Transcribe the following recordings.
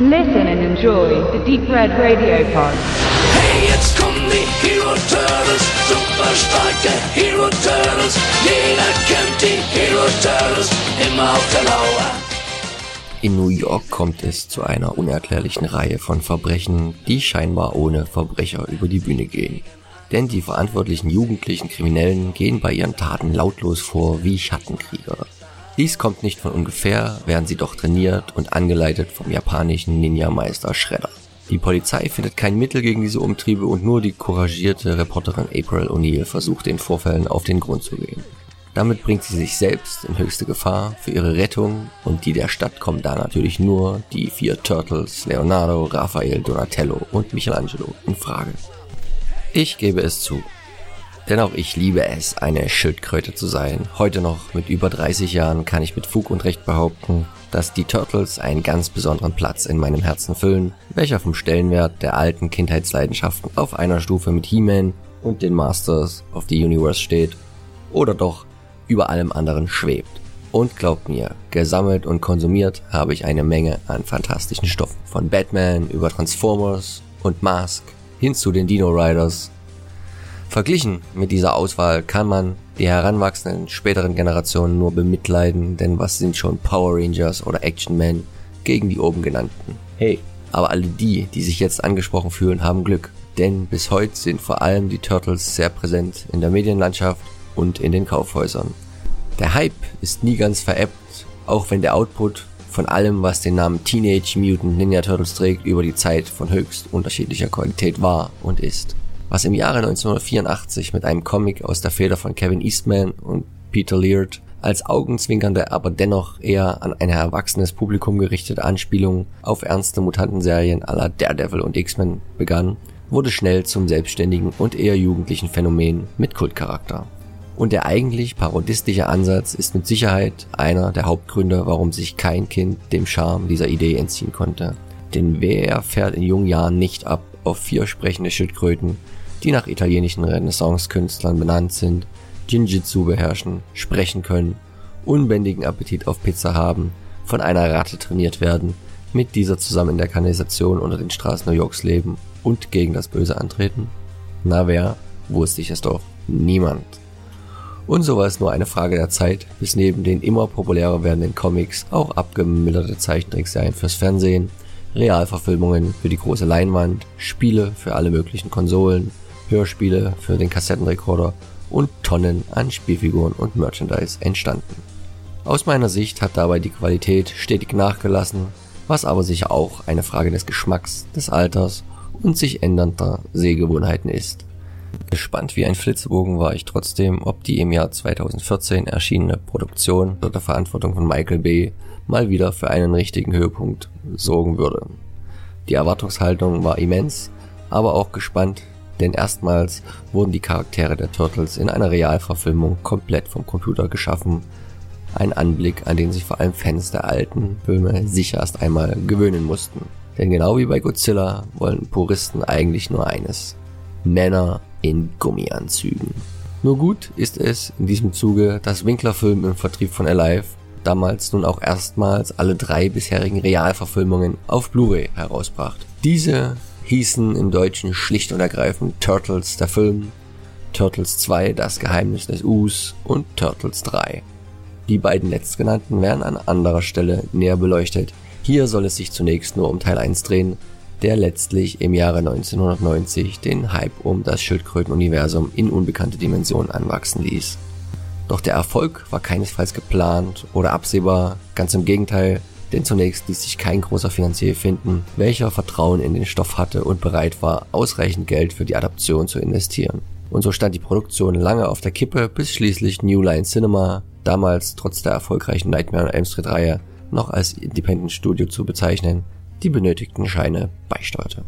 Listen and enjoy the Deep Red Radio Pod. Hey, jetzt kommen die Hero Turtles, super starke Hero Turtles. Jeder kennt die Hero Turtles, immer auf der Lauer. In New York kommt es zu einer unerklärlichen Reihe von Verbrechen, die scheinbar ohne Verbrecher über die Bühne gehen. Denn die verantwortlichen jugendlichen Kriminellen gehen bei ihren Taten lautlos vor wie Schattenkrieger. Dies kommt nicht von ungefähr, werden sie doch trainiert und angeleitet vom japanischen Ninja-Meister Shredder. Die Polizei findet kein Mittel gegen diese Umtriebe und nur die couragierte Reporterin April O'Neil versucht den Vorfällen auf den Grund zu gehen. Damit bringt sie sich selbst in höchste Gefahr für ihre Rettung und die der Stadt kommen da natürlich nur die vier Turtles, Leonardo, Raphael, Donatello und Michelangelo in Frage. Ich gebe es zu, denn auch ich liebe es, eine Schildkröte zu sein. Heute noch mit über 30 Jahren kann ich mit Fug und Recht behaupten, dass die Turtles einen ganz besonderen Platz in meinem Herzen füllen, welcher vom Stellenwert der alten Kindheitsleidenschaften auf einer Stufe mit He-Man und den Masters of the Universe steht oder doch über allem anderen schwebt. Und glaubt mir, gesammelt und konsumiert habe ich eine Menge an fantastischen Stoffen. Von Batman über Transformers und Mask hin zu den Dino Riders Verglichen mit dieser Auswahl kann man die heranwachsenden späteren Generationen nur bemitleiden, denn was sind schon Power Rangers oder Action Man gegen die oben genannten? Hey, aber alle die, die sich jetzt angesprochen fühlen, haben Glück, denn bis heute sind vor allem die Turtles sehr präsent in der Medienlandschaft und in den Kaufhäusern. Der Hype ist nie ganz veräppt, auch wenn der Output von allem, was den Namen Teenage Mutant Ninja Turtles trägt, über die Zeit von höchst unterschiedlicher Qualität war und ist was im Jahre 1984 mit einem Comic aus der Feder von Kevin Eastman und Peter Laird als augenzwinkernde, aber dennoch eher an ein erwachsenes Publikum gerichtete Anspielung auf ernste Mutantenserien aller Daredevil und X-Men begann, wurde schnell zum selbstständigen und eher jugendlichen Phänomen mit Kultcharakter. Und der eigentlich parodistische Ansatz ist mit Sicherheit einer der Hauptgründe, warum sich kein Kind dem Charme dieser Idee entziehen konnte. Denn wer fährt in jungen Jahren nicht ab auf vier sprechende Schildkröten, die nach italienischen Renaissance-Künstlern benannt sind, Jinjitsu beherrschen, sprechen können, unbändigen Appetit auf Pizza haben, von einer Ratte trainiert werden, mit dieser zusammen in der Kanalisation unter den Straßen New Yorks leben und gegen das Böse antreten? Na wer? Wusste ich es doch. Niemand. Und so war es nur eine Frage der Zeit, bis neben den immer populärer werdenden Comics auch abgemilderte Zeichentrickserien fürs Fernsehen, Realverfilmungen für die große Leinwand, Spiele für alle möglichen Konsolen, Hörspiele für den Kassettenrekorder und Tonnen an Spielfiguren und Merchandise entstanden. Aus meiner Sicht hat dabei die Qualität stetig nachgelassen, was aber sicher auch eine Frage des Geschmacks, des Alters und sich ändernder Sehgewohnheiten ist. Gespannt wie ein Flitzebogen war ich trotzdem, ob die im Jahr 2014 erschienene Produktion unter der Verantwortung von Michael Bay mal wieder für einen richtigen Höhepunkt sorgen würde. Die Erwartungshaltung war immens, aber auch gespannt, denn erstmals wurden die Charaktere der Turtles in einer Realverfilmung komplett vom Computer geschaffen. Ein Anblick, an den sich vor allem Fans der alten Filme sicher erst einmal gewöhnen mussten. Denn genau wie bei Godzilla wollen Puristen eigentlich nur eines. Männer in Gummianzügen. Nur gut ist es in diesem Zuge, dass Winkler Film im Vertrieb von Alive damals nun auch erstmals alle drei bisherigen Realverfilmungen auf Blu-ray herausbrachte. Diese hießen im Deutschen schlicht und ergreifend Turtles der Film, Turtles 2 Das Geheimnis des Us und Turtles 3. Die beiden letztgenannten werden an anderer Stelle näher beleuchtet. Hier soll es sich zunächst nur um Teil 1 drehen, der letztlich im Jahre 1990 den Hype um das Schildkrötenuniversum in unbekannte Dimensionen anwachsen ließ. Doch der Erfolg war keinesfalls geplant oder absehbar, ganz im Gegenteil, denn zunächst ließ sich kein großer Finanzier finden, welcher Vertrauen in den Stoff hatte und bereit war, ausreichend Geld für die Adaption zu investieren. Und so stand die Produktion lange auf der Kippe, bis schließlich New Line Cinema, damals trotz der erfolgreichen Nightmare on Elm Street Reihe noch als Independent Studio zu bezeichnen, die benötigten Scheine beisteuerte.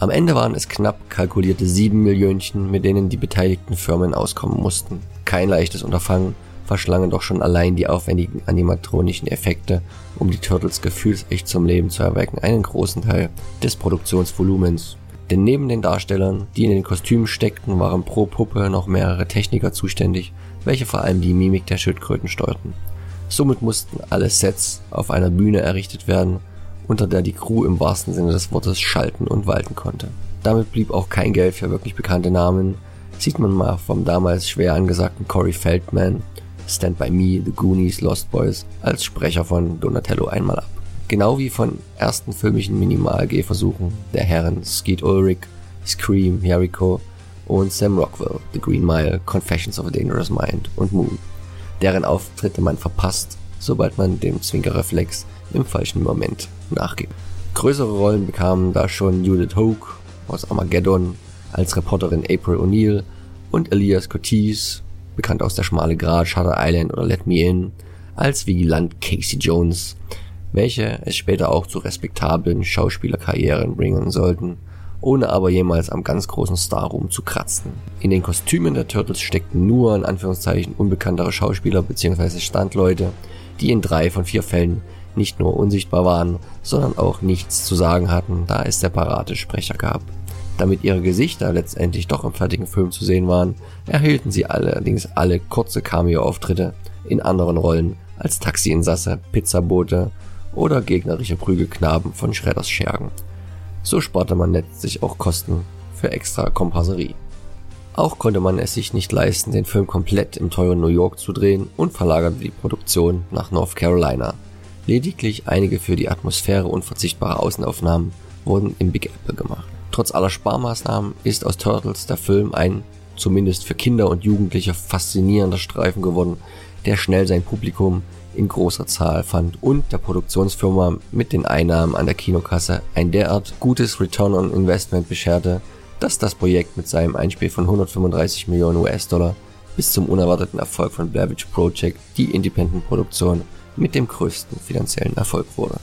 Am Ende waren es knapp kalkulierte sieben Millionchen, mit denen die beteiligten Firmen auskommen mussten. Kein leichtes Unterfangen, verschlangen doch schon allein die aufwendigen animatronischen Effekte, um die Turtles gefühlsecht zum Leben zu erwecken, einen großen Teil des Produktionsvolumens. Denn neben den Darstellern, die in den Kostümen steckten, waren pro Puppe noch mehrere Techniker zuständig, welche vor allem die Mimik der Schildkröten steuerten. Somit mussten alle Sets auf einer Bühne errichtet werden unter der die Crew im wahrsten Sinne des Wortes schalten und walten konnte. Damit blieb auch kein Geld für wirklich bekannte Namen, sieht man mal vom damals schwer angesagten Corey Feldman, Stand By Me, The Goonies, Lost Boys als Sprecher von Donatello einmal ab. Genau wie von ersten filmischen Minimal-G-Versuchen der Herren Skeet Ulrich, Scream, Jericho und Sam Rockwell, The Green Mile, Confessions of a Dangerous Mind und Moon, deren Auftritte man verpasst, sobald man dem Zwinkerreflex im falschen Moment nachgibt. Größere Rollen bekamen da schon Judith Hogue aus Armageddon als Reporterin April O'Neil und Elias Cotis, bekannt aus Der schmale Grat, Shutter Island oder Let Me In, als Vigilant Casey Jones, welche es später auch zu respektablen Schauspielerkarrieren bringen sollten, ohne aber jemals am ganz großen Starruhm zu kratzen. In den Kostümen der Turtles steckten nur in Anführungszeichen unbekanntere Schauspieler bzw. Standleute, die in drei von vier Fällen nicht nur unsichtbar waren, sondern auch nichts zu sagen hatten, da es separate Sprecher gab. Damit ihre Gesichter letztendlich doch im fertigen Film zu sehen waren, erhielten sie allerdings alle kurze Cameo-Auftritte in anderen Rollen als Taxiinsasse, Pizzabote oder gegnerische Prügelknaben von Schredders Schergen. So sparte man letztlich auch Kosten für extra Komparserie. Auch konnte man es sich nicht leisten, den Film komplett im teuren New York zu drehen und verlagerte die Produktion nach North Carolina. Lediglich einige für die Atmosphäre unverzichtbare Außenaufnahmen wurden im Big Apple gemacht. Trotz aller Sparmaßnahmen ist aus Turtles der Film ein, zumindest für Kinder und Jugendliche, faszinierender Streifen geworden, der schnell sein Publikum in großer Zahl fand und der Produktionsfirma mit den Einnahmen an der Kinokasse ein derart gutes Return on Investment bescherte, dass das Projekt mit seinem Einspiel von 135 Millionen US-Dollar bis zum unerwarteten Erfolg von Blair Witch Project die Independent-Produktion mit dem größten finanziellen Erfolg wurde.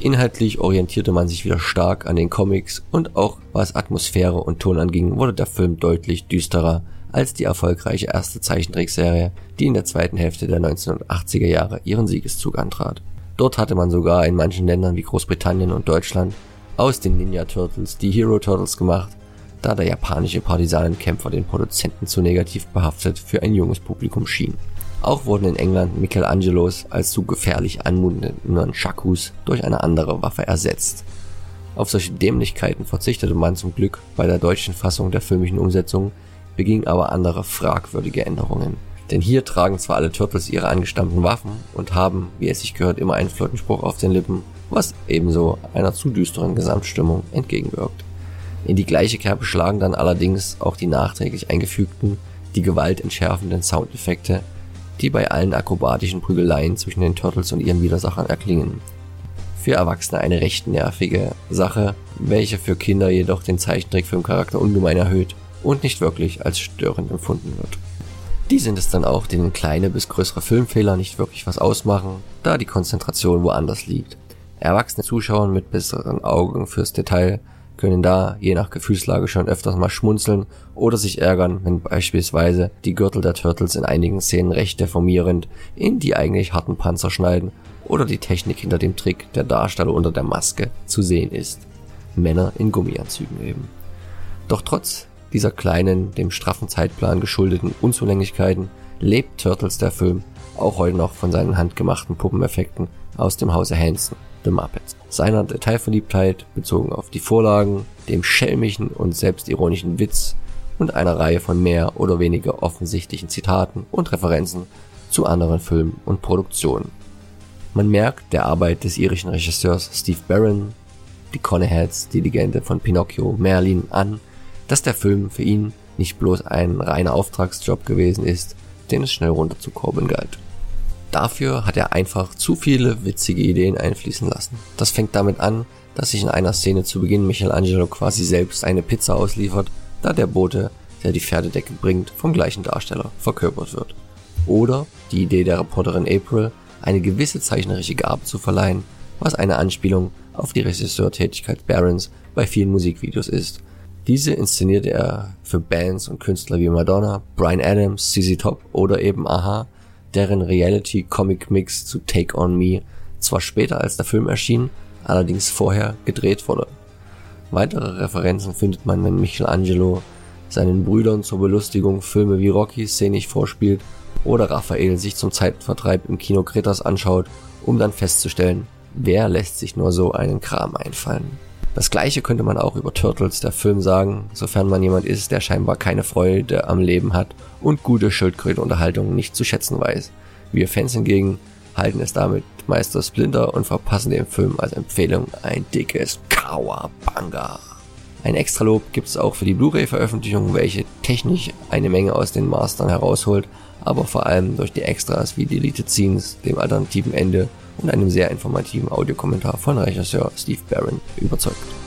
Inhaltlich orientierte man sich wieder stark an den Comics und auch was Atmosphäre und Ton anging, wurde der Film deutlich düsterer als die erfolgreiche erste Zeichentrickserie, die in der zweiten Hälfte der 1980er Jahre ihren Siegeszug antrat. Dort hatte man sogar in manchen Ländern wie Großbritannien und Deutschland aus den Ninja Turtles die Hero Turtles gemacht, da der japanische Partisanenkämpfer den Produzenten zu negativ behaftet für ein junges Publikum schien. Auch wurden in England Michelangelos als zu gefährlich anmutende Nunchakus durch eine andere Waffe ersetzt. Auf solche Dämlichkeiten verzichtete man zum Glück bei der deutschen Fassung der filmischen Umsetzung, beging aber andere fragwürdige Änderungen. Denn hier tragen zwar alle Turtles ihre angestammten Waffen und haben, wie es sich gehört, immer einen flotten Spruch auf den Lippen, was ebenso einer zu düsteren Gesamtstimmung entgegenwirkt. In die gleiche Kerbe schlagen dann allerdings auch die nachträglich eingefügten, die Gewalt entschärfenden Soundeffekte, die bei allen akrobatischen Prügeleien zwischen den Turtles und ihren Widersachern erklingen. Für Erwachsene eine recht nervige Sache, welche für Kinder jedoch den Zeichentrickfilmcharakter ungemein erhöht und nicht wirklich als störend empfunden wird. Die sind es dann auch, denen kleine bis größere Filmfehler nicht wirklich was ausmachen, da die Konzentration woanders liegt. Erwachsene Zuschauer mit besseren Augen fürs Detail können da je nach Gefühlslage schon öfters mal schmunzeln oder sich ärgern, wenn beispielsweise die Gürtel der Turtles in einigen Szenen recht deformierend in die eigentlich harten Panzer schneiden oder die Technik hinter dem Trick der Darsteller unter der Maske zu sehen ist. Männer in Gummianzügen eben. Doch trotz dieser kleinen, dem straffen Zeitplan geschuldeten Unzulänglichkeiten lebt Turtles der Film auch heute noch von seinen handgemachten Puppeneffekten aus dem Hause Hanson, The Muppets. Seiner Detailverliebtheit bezogen auf die Vorlagen, dem schelmischen und selbstironischen Witz und einer Reihe von mehr oder weniger offensichtlichen Zitaten und Referenzen zu anderen Filmen und Produktionen. Man merkt der Arbeit des irischen Regisseurs Steve Barron, die Conneheads, die Legende von Pinocchio, Merlin an, dass der Film für ihn nicht bloß ein reiner Auftragsjob gewesen ist, den es schnell runterzukurbeln galt. Dafür hat er einfach zu viele witzige Ideen einfließen lassen. Das fängt damit an, dass sich in einer Szene zu Beginn Michelangelo quasi selbst eine Pizza ausliefert, da der Bote, der die Pferdedecke bringt, vom gleichen Darsteller verkörpert wird. Oder die Idee der Reporterin April, eine gewisse zeichnerische Gabe zu verleihen, was eine Anspielung auf die Regisseurtätigkeit Barons bei vielen Musikvideos ist diese inszenierte er für Bands und Künstler wie Madonna, Brian Adams, CZ Top oder eben Aha, deren Reality-Comic-Mix zu Take On Me zwar später als der Film erschien, allerdings vorher gedreht wurde. Weitere Referenzen findet man, wenn Michelangelo seinen Brüdern zur Belustigung Filme wie Rocky szenisch vorspielt oder Raphael sich zum Zeitvertreib im Kino Kretas anschaut, um dann festzustellen, wer lässt sich nur so einen Kram einfallen? Das gleiche könnte man auch über Turtles, der Film, sagen, sofern man jemand ist, der scheinbar keine Freude am Leben hat und gute Schildkrötenunterhaltung nicht zu schätzen weiß. Wir Fans hingegen halten es damit Meister Splinter und verpassen dem Film als Empfehlung ein dickes Kawabanga. Ein Extralob gibt es auch für die Blu-ray-Veröffentlichung, welche technisch eine Menge aus den Mastern herausholt, aber vor allem durch die Extras wie Deleted Scenes, dem alternativen Ende und einem sehr informativen Audiokommentar von Regisseur Steve Barron überzeugt.